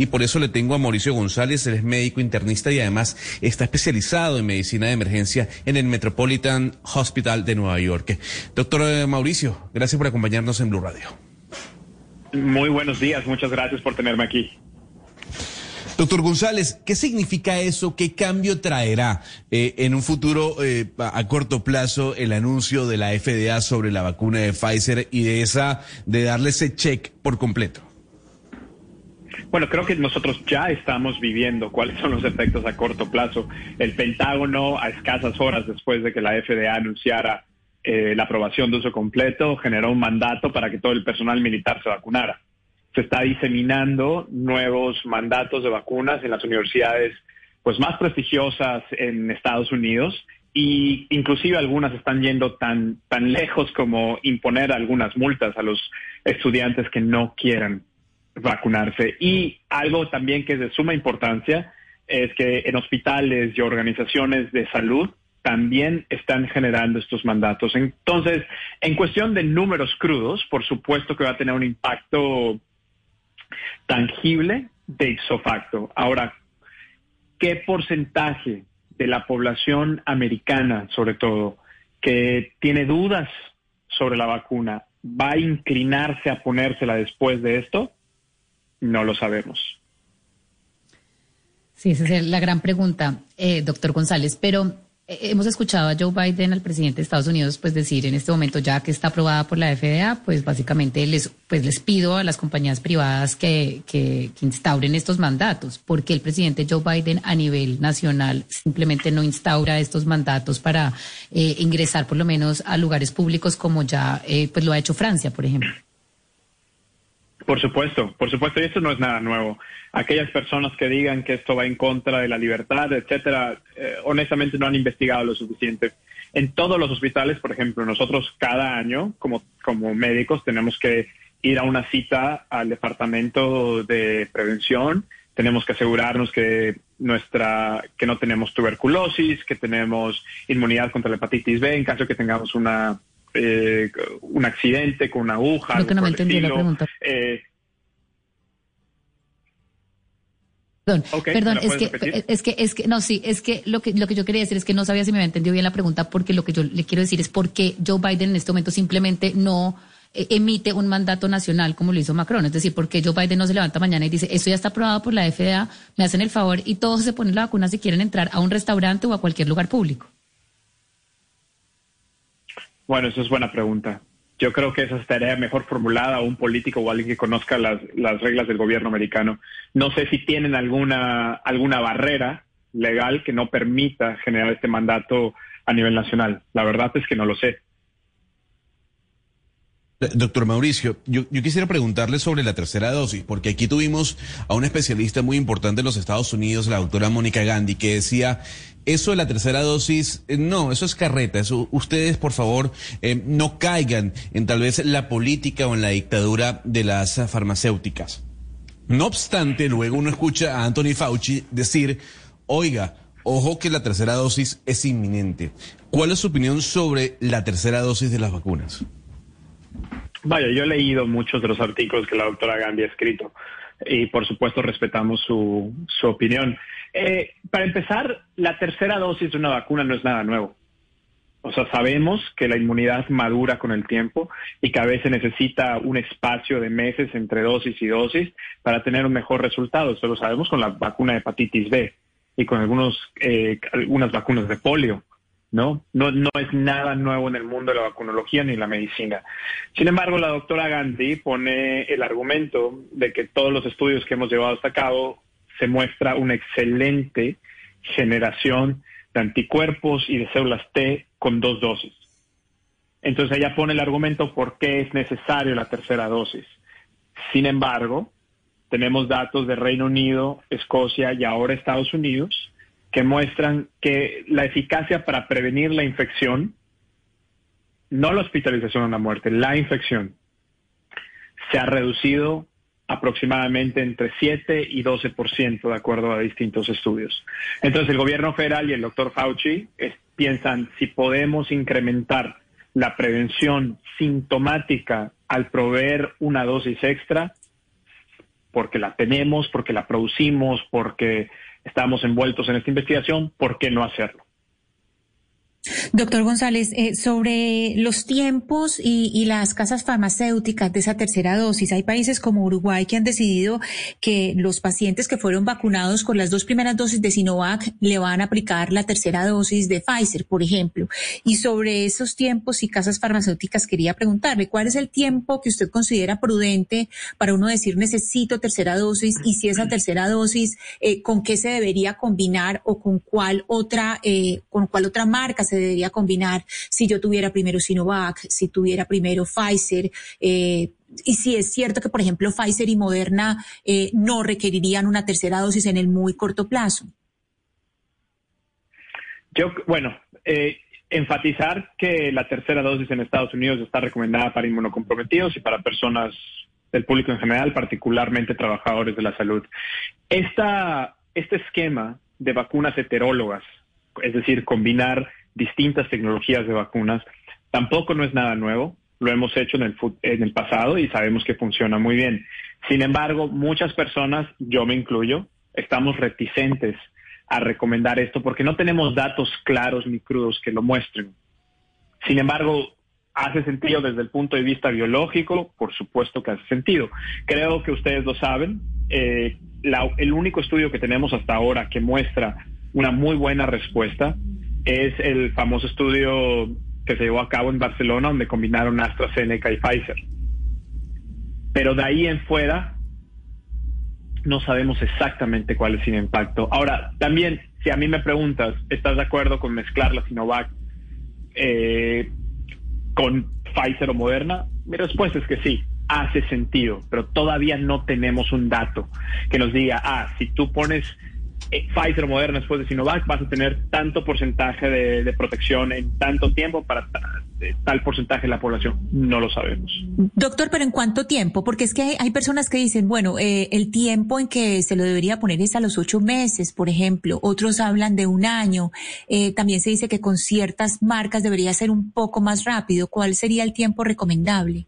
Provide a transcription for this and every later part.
y por eso le tengo a Mauricio González, él es médico internista y además está especializado en medicina de emergencia en el Metropolitan Hospital de Nueva York. Doctor eh, Mauricio, gracias por acompañarnos en Blue Radio. Muy buenos días, muchas gracias por tenerme aquí. Doctor González, ¿qué significa eso? ¿Qué cambio traerá eh, en un futuro eh, a corto plazo el anuncio de la FDA sobre la vacuna de Pfizer y de esa de darle ese check por completo? Bueno, creo que nosotros ya estamos viviendo cuáles son los efectos a corto plazo. El Pentágono, a escasas horas después de que la FDA anunciara eh, la aprobación de uso completo, generó un mandato para que todo el personal militar se vacunara se está diseminando nuevos mandatos de vacunas en las universidades pues más prestigiosas en Estados Unidos y inclusive algunas están yendo tan tan lejos como imponer algunas multas a los estudiantes que no quieran vacunarse y algo también que es de suma importancia es que en hospitales y organizaciones de salud también están generando estos mandatos. Entonces, en cuestión de números crudos, por supuesto que va a tener un impacto tangible de ipso facto. Ahora, ¿qué porcentaje de la población americana, sobre todo, que tiene dudas sobre la vacuna, va a inclinarse a ponérsela después de esto? No lo sabemos. Sí, esa es la gran pregunta, eh, doctor González. Pero eh, hemos escuchado a Joe Biden, al presidente de Estados Unidos, pues decir en este momento ya que está aprobada por la FDA, pues básicamente les, pues les pido a las compañías privadas que, que, instauren estos mandatos, porque el presidente Joe Biden a nivel nacional simplemente no instaura estos mandatos para eh, ingresar por lo menos a lugares públicos como ya eh, pues lo ha hecho Francia, por ejemplo. Por supuesto, por supuesto, y esto no es nada nuevo. Aquellas personas que digan que esto va en contra de la libertad, etcétera, eh, honestamente no han investigado lo suficiente. En todos los hospitales, por ejemplo, nosotros cada año, como, como médicos, tenemos que ir a una cita al departamento de prevención, tenemos que asegurarnos que nuestra que no tenemos tuberculosis, que tenemos inmunidad contra la hepatitis B en caso de que tengamos una eh, un accidente con una aguja. Creo que no me entendí la pregunta. Eh, Perdón, perdón, es que, es que, es que, no, sí, es que lo que lo que yo quería decir es que no sabía si me había entendido bien la pregunta, porque lo que yo le quiero decir es por qué Joe Biden en este momento simplemente no eh, emite un mandato nacional como lo hizo Macron. Es decir, porque Joe Biden no se levanta mañana y dice, esto ya está aprobado por la FDA, me hacen el favor y todos se ponen la vacuna si quieren entrar a un restaurante o a cualquier lugar público. Bueno, esa es buena pregunta. Yo creo que esa estaría mejor formulada a un político o alguien que conozca las, las reglas del gobierno americano. No sé si tienen alguna, alguna barrera legal que no permita generar este mandato a nivel nacional. La verdad es que no lo sé. Doctor Mauricio, yo, quisiera preguntarle sobre la tercera dosis, porque aquí tuvimos a una especialista muy importante en los Estados Unidos, la doctora Mónica Gandhi, que decía, eso de la tercera dosis, eh, no, eso es carreta, ustedes por favor eh, no caigan en tal vez la política o en la dictadura de las farmacéuticas. No obstante, luego uno escucha a Anthony Fauci decir, oiga, ojo que la tercera dosis es inminente. ¿Cuál es su opinión sobre la tercera dosis de las vacunas? Vaya, yo he leído muchos de los artículos que la doctora Gandhi ha escrito y por supuesto respetamos su, su opinión. Eh, para empezar, la tercera dosis de una vacuna no es nada nuevo. O sea, sabemos que la inmunidad madura con el tiempo y que a veces necesita un espacio de meses entre dosis y dosis para tener un mejor resultado. Eso lo sabemos con la vacuna de hepatitis B y con algunos, eh, algunas vacunas de polio. ¿No? ¿no? No es nada nuevo en el mundo de la vacunología ni la medicina. Sin embargo, la doctora Gandhi pone el argumento de que todos los estudios que hemos llevado hasta cabo se muestra una excelente generación de anticuerpos y de células T con dos dosis. Entonces ella pone el argumento por qué es necesario la tercera dosis. Sin embargo, tenemos datos de Reino Unido, Escocia y ahora Estados Unidos que muestran que la eficacia para prevenir la infección, no la hospitalización o la muerte, la infección, se ha reducido aproximadamente entre 7 y 12% de acuerdo a distintos estudios. Entonces el gobierno federal y el doctor Fauci piensan si podemos incrementar la prevención sintomática al proveer una dosis extra, porque la tenemos, porque la producimos, porque estamos envueltos en esta investigación, ¿por qué no hacerlo? Doctor González, eh, sobre los tiempos y, las casas farmacéuticas de esa tercera dosis, hay países como Uruguay que han decidido que los pacientes que fueron vacunados con las dos primeras dosis de Sinovac le van a aplicar la tercera dosis de Pfizer, por ejemplo. Y sobre esos tiempos y casas farmacéuticas quería preguntarle, ¿cuál es el tiempo que usted considera prudente para uno decir necesito tercera dosis y si esa tercera dosis, eh, con qué se debería combinar o con cuál otra, eh, con cuál otra marca se debería combinar si yo tuviera primero Sinovac, si tuviera primero Pfizer. Eh, y si es cierto que, por ejemplo, Pfizer y Moderna eh, no requerirían una tercera dosis en el muy corto plazo. Yo, bueno, eh, enfatizar que la tercera dosis en Estados Unidos está recomendada para inmunocomprometidos y para personas del público en general, particularmente trabajadores de la salud. Esta, este esquema de vacunas heterólogas, es decir, combinar distintas tecnologías de vacunas. Tampoco no es nada nuevo, lo hemos hecho en el, en el pasado y sabemos que funciona muy bien. Sin embargo, muchas personas, yo me incluyo, estamos reticentes a recomendar esto porque no tenemos datos claros ni crudos que lo muestren. Sin embargo, hace sentido desde el punto de vista biológico, por supuesto que hace sentido. Creo que ustedes lo saben. Eh, el único estudio que tenemos hasta ahora que muestra una muy buena respuesta es el famoso estudio que se llevó a cabo en Barcelona, donde combinaron AstraZeneca y Pfizer. Pero de ahí en fuera, no sabemos exactamente cuál es el impacto. Ahora, también, si a mí me preguntas, ¿estás de acuerdo con mezclar la Sinovac eh, con Pfizer o Moderna? Mi respuesta es que sí, hace sentido, pero todavía no tenemos un dato que nos diga, ah, si tú pones eh, Pfizer Moderna después de Sinovac, vas a tener tanto porcentaje de, protección en tanto tiempo para tal porcentaje de la población. No lo sabemos. Doctor, pero ¿en cuánto tiempo? Porque es que hay, personas que dicen, bueno, eh, el tiempo en que se lo debería poner es a los ocho meses, por ejemplo. Otros hablan de un año. Eh, también se dice que con ciertas marcas debería ser un poco más rápido. ¿Cuál sería el tiempo recomendable?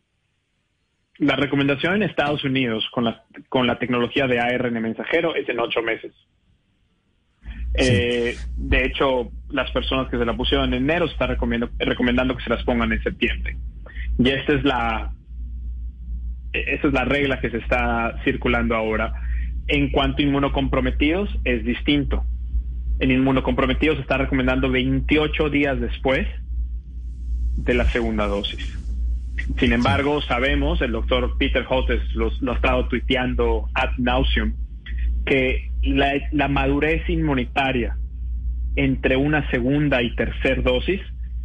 La recomendación en Estados Unidos con la, con la tecnología de ARN mensajero es en ocho meses. Eh, de hecho, las personas que se la pusieron en enero se están recomendando que se las pongan en septiembre. Y esta es la, esa es la regla que se está circulando ahora. En cuanto a inmunocomprometidos, es distinto. En inmunocomprometidos se está recomendando 28 días después de la segunda dosis. Sin embargo, sabemos, el doctor Peter Hotes lo, lo ha estado tuiteando ad nauseum, que la, madurez inmunitaria entre una segunda y tercera dosis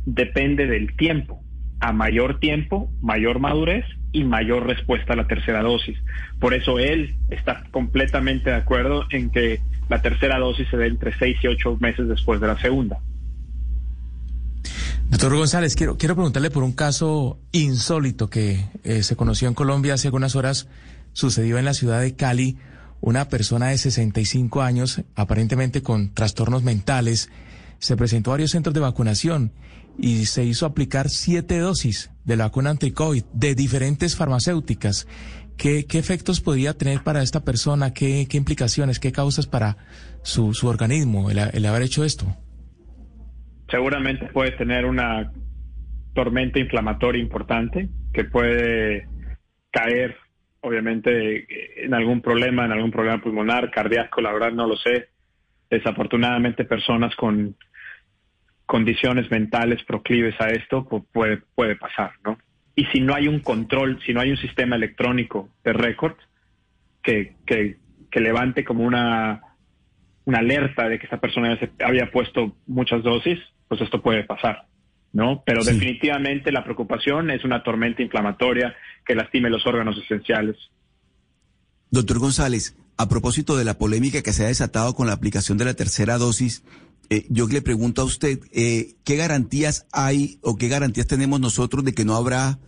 depende del tiempo. A mayor tiempo, mayor madurez y mayor respuesta a la tercera dosis. Por eso él está completamente de acuerdo en que la tercera dosis se dé entre seis y ocho meses después de la segunda. Doctor González, quiero, quiero preguntarle por un caso insólito que eh, se conoció en Colombia hace algunas horas, sucedió en la ciudad de Cali una persona de 65 años, aparentemente con trastornos mentales, se presentó a varios centros de vacunación y se hizo aplicar siete dosis de la vacuna anti-COVID de diferentes farmacéuticas. ¿Qué, efectos podría tener para esta persona? ¿Qué, implicaciones, qué causas para su, organismo el, el haber hecho esto? Seguramente puede tener una tormenta inflamatoria importante que puede caer obviamente en algún problema, en algún problema pulmonar, cardíaco, la verdad no lo sé. Desafortunadamente personas con condiciones mentales proclives a esto pues puede, puede pasar, ¿no? Y si no hay un control, si no hay un sistema electrónico de récord que, que, levante como una, una alerta de que esta persona había puesto muchas dosis, pues esto puede pasar. ¿No? Pero definitivamente la preocupación es una tormenta inflamatoria que lastime los órganos esenciales. Doctor González, a propósito de la polémica que se ha desatado con la aplicación de la tercera dosis, eh, yo le pregunto a usted, eh, ¿qué garantías hay o qué garantías tenemos nosotros de que no habrá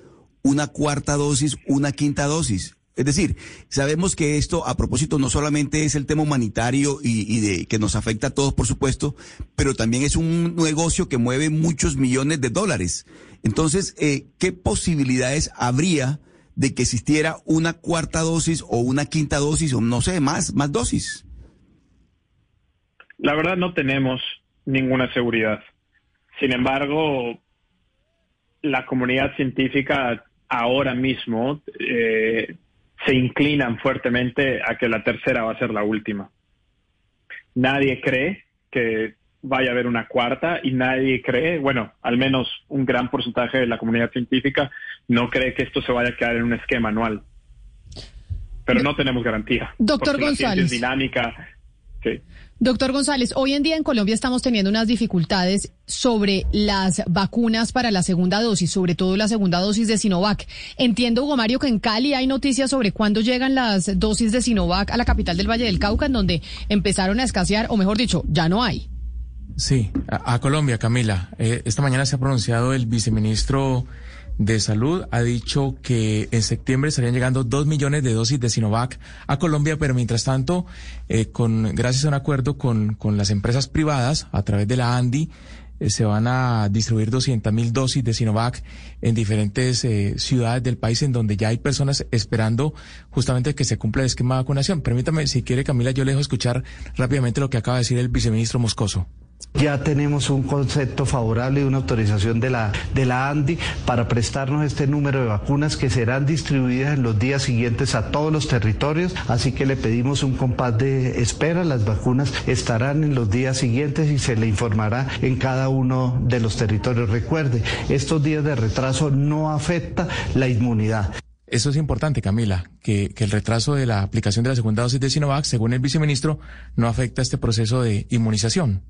una cuarta dosis, una quinta dosis? Es decir, sabemos que esto, a propósito, no solamente es el tema humanitario y, que nos afecta a todos, por supuesto, pero también es un negocio que mueve muchos millones de dólares. Entonces, eh, ¿qué posibilidades habría de que existiera una cuarta dosis o una quinta dosis o no sé, más, más dosis? La verdad no tenemos ninguna seguridad. Sin embargo, la comunidad científica ahora mismo eh, se inclinan fuertemente a que la tercera va a ser la última. Nadie cree que vaya a haber una cuarta y nadie cree, bueno, al menos un gran porcentaje de la comunidad científica no cree que esto se vaya a quedar en un esquema anual. Pero no tenemos garantía. Doctor González. dinámica. Sí. Doctor González, hoy en día en Colombia estamos teniendo unas dificultades sobre las vacunas para la segunda dosis, sobre todo la segunda dosis de Sinovac. Entiendo, Hugo Mario, que en Cali hay noticias sobre cuándo llegan las dosis de Sinovac a la capital del Valle del Cauca, en donde empezaron a escasear, o mejor dicho, ya no hay. Sí, a, Colombia, Camila. Eh, esta mañana se ha pronunciado el viceministro de Salud ha dicho que en septiembre estarían llegando dos millones de dosis de Sinovac a Colombia, pero mientras tanto, eh, con, gracias a un acuerdo con, con las empresas privadas a través de la ANDI, eh, se van a distribuir 200 mil dosis de Sinovac en diferentes eh, ciudades del país en donde ya hay personas esperando justamente que se cumpla el esquema de vacunación. Permítame, si quiere Camila, yo le dejo escuchar rápidamente lo que acaba de decir el viceministro Moscoso. Ya tenemos un concepto favorable y una autorización de la, de la ANDI para prestarnos este número de vacunas que serán distribuidas en los días siguientes a todos los territorios. Así que le pedimos un compás de espera. Las vacunas estarán en los días siguientes y se le informará en cada uno de los territorios. Recuerde, estos días de retraso no afecta la inmunidad. Eso es importante, Camila, que, el retraso de la aplicación de la segunda dosis de Sinovac, según el viceministro, no afecta este proceso de inmunización.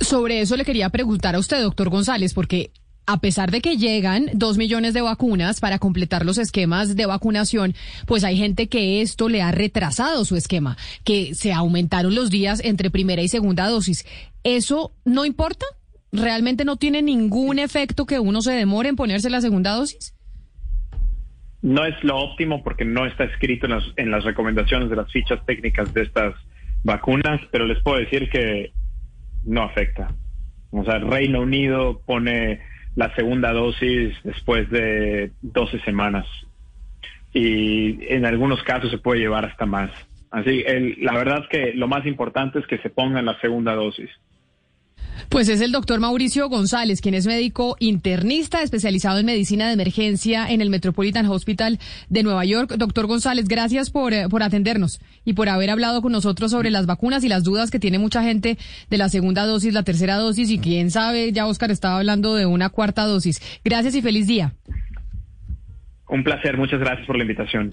Sobre eso le quería preguntar a usted, doctor González, porque a pesar de que llegan dos millones de vacunas para completar los esquemas de vacunación, pues hay gente que esto le ha retrasado su esquema, que se aumentaron los días entre primera y segunda dosis. ¿Eso no importa? ¿Realmente no tiene ningún efecto que uno se demore en ponerse la segunda dosis? No es lo óptimo porque no está escrito en las, en las recomendaciones de las fichas técnicas de estas vacunas, pero les puedo decir que no afecta. O sea, Reino Unido pone la segunda dosis después de 12 semanas y en algunos casos se puede llevar hasta más. Así, el, la verdad que lo más importante es que se pongan la segunda dosis. Pues es el doctor Mauricio González, quien es médico internista especializado en medicina de emergencia en el Metropolitan Hospital de Nueva York. Doctor González, gracias por, eh, por atendernos y por haber hablado con nosotros sobre las vacunas y las dudas que tiene mucha gente de la segunda dosis, la tercera dosis y quién sabe, ya Oscar estaba hablando de una cuarta dosis. Gracias y feliz día. Un placer, muchas gracias por la invitación.